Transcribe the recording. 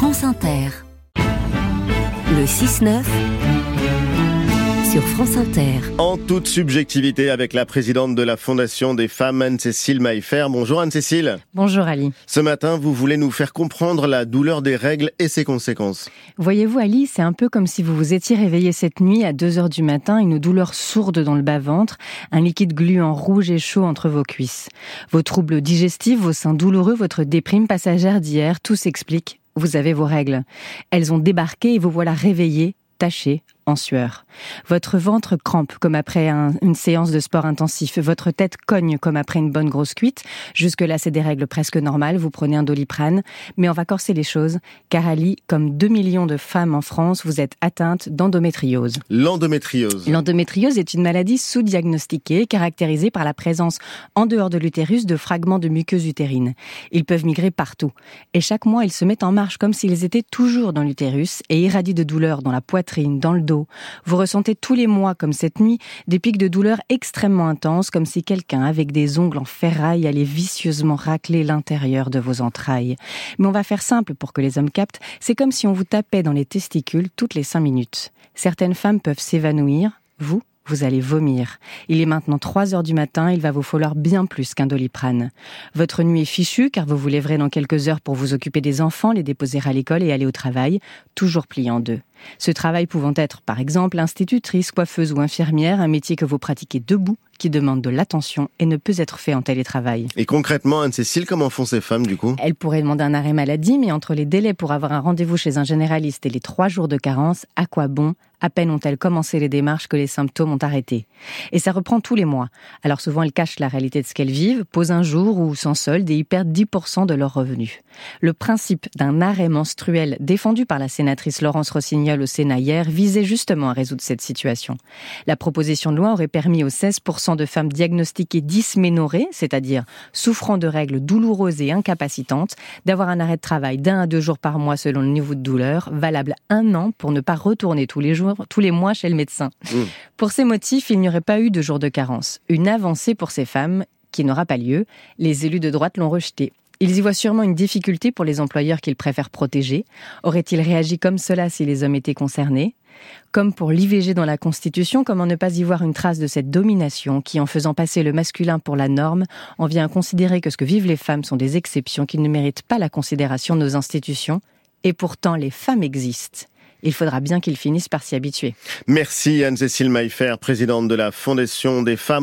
France Inter. Le 6-9 sur France Inter. En toute subjectivité avec la présidente de la Fondation des femmes, Anne-Cécile Maillefer. Bonjour Anne-Cécile. Bonjour Ali. Ce matin, vous voulez nous faire comprendre la douleur des règles et ses conséquences. Voyez-vous Ali, c'est un peu comme si vous vous étiez réveillé cette nuit à 2 heures du matin, une douleur sourde dans le bas-ventre, un liquide gluant rouge et chaud entre vos cuisses. Vos troubles digestifs, vos seins douloureux, votre déprime passagère d'hier, tout s'explique. Vous avez vos règles. Elles ont débarqué et vous voilà réveillé, taché, en sueur. Votre ventre crampe comme après une séance de sport intensif. Votre tête cogne comme après une bonne grosse cuite. Jusque-là, c'est des règles presque normales. Vous prenez un doliprane. Mais on va corser les choses, car Ali, comme 2 millions de femmes en France, vous êtes atteinte d'endométriose. L'endométriose. L'endométriose est une maladie sous-diagnostiquée, caractérisée par la présence en dehors de l'utérus de fragments de muqueuse utérine. Ils peuvent migrer partout. Et chaque mois, ils se mettent en marche comme s'ils étaient toujours dans l'utérus et irradient de douleur dans la poitrine, dans le dos, vous ressentez tous les mois, comme cette nuit, des pics de douleur extrêmement intenses, comme si quelqu'un avec des ongles en ferraille allait vicieusement racler l'intérieur de vos entrailles. Mais on va faire simple pour que les hommes captent, c'est comme si on vous tapait dans les testicules toutes les cinq minutes. Certaines femmes peuvent s'évanouir, vous, vous allez vomir. Il est maintenant 3 heures du matin, il va vous falloir bien plus qu'un doliprane. Votre nuit est fichue car vous vous lèverez dans quelques heures pour vous occuper des enfants, les déposer à l'école et aller au travail, toujours plié en deux. Ce travail pouvant être, par exemple, institutrice, coiffeuse ou infirmière, un métier que vous pratiquez debout, qui demande de l'attention et ne peut être fait en télétravail. Et concrètement, Anne-Cécile, comment font ces femmes du coup? Elles pourraient demander un arrêt maladie, mais entre les délais pour avoir un rendez-vous chez un généraliste et les trois jours de carence, à quoi bon? À peine ont-elles commencé les démarches que les symptômes ont arrêté. Et ça reprend tous les mois. Alors souvent elles cachent la réalité de ce qu'elles vivent, posent un jour ou sans solde et y perdent 10% de leurs revenus. Le principe d'un arrêt menstruel défendu par la sénatrice Laurence Rossignol au Sénat hier visait justement à résoudre cette situation. La proposition de loi aurait permis aux 16% de femmes diagnostiquées dysménorrhées, c'est-à-dire souffrant de règles douloureuses et incapacitantes, d'avoir un arrêt de travail d'un à deux jours par mois selon le niveau de douleur, valable un an pour ne pas retourner tous les jours, tous les mois chez le médecin. Mmh. Pour ces motifs, il n'y aurait pas eu de jour de carence. Une avancée pour ces femmes qui n'aura pas lieu. Les élus de droite l'ont rejeté. Ils y voient sûrement une difficulté pour les employeurs qu'ils préfèrent protéger. Auraient-ils réagi comme cela si les hommes étaient concernés? Comme pour l'IVG dans la Constitution, comment ne pas y voir une trace de cette domination qui, en faisant passer le masculin pour la norme, en vient à considérer que ce que vivent les femmes sont des exceptions qui ne méritent pas la considération de nos institutions Et pourtant, les femmes existent il faudra bien qu'ils finissent par s'y habituer. Merci Anne-Cécile Maillefer, présidente de la Fondation des femmes.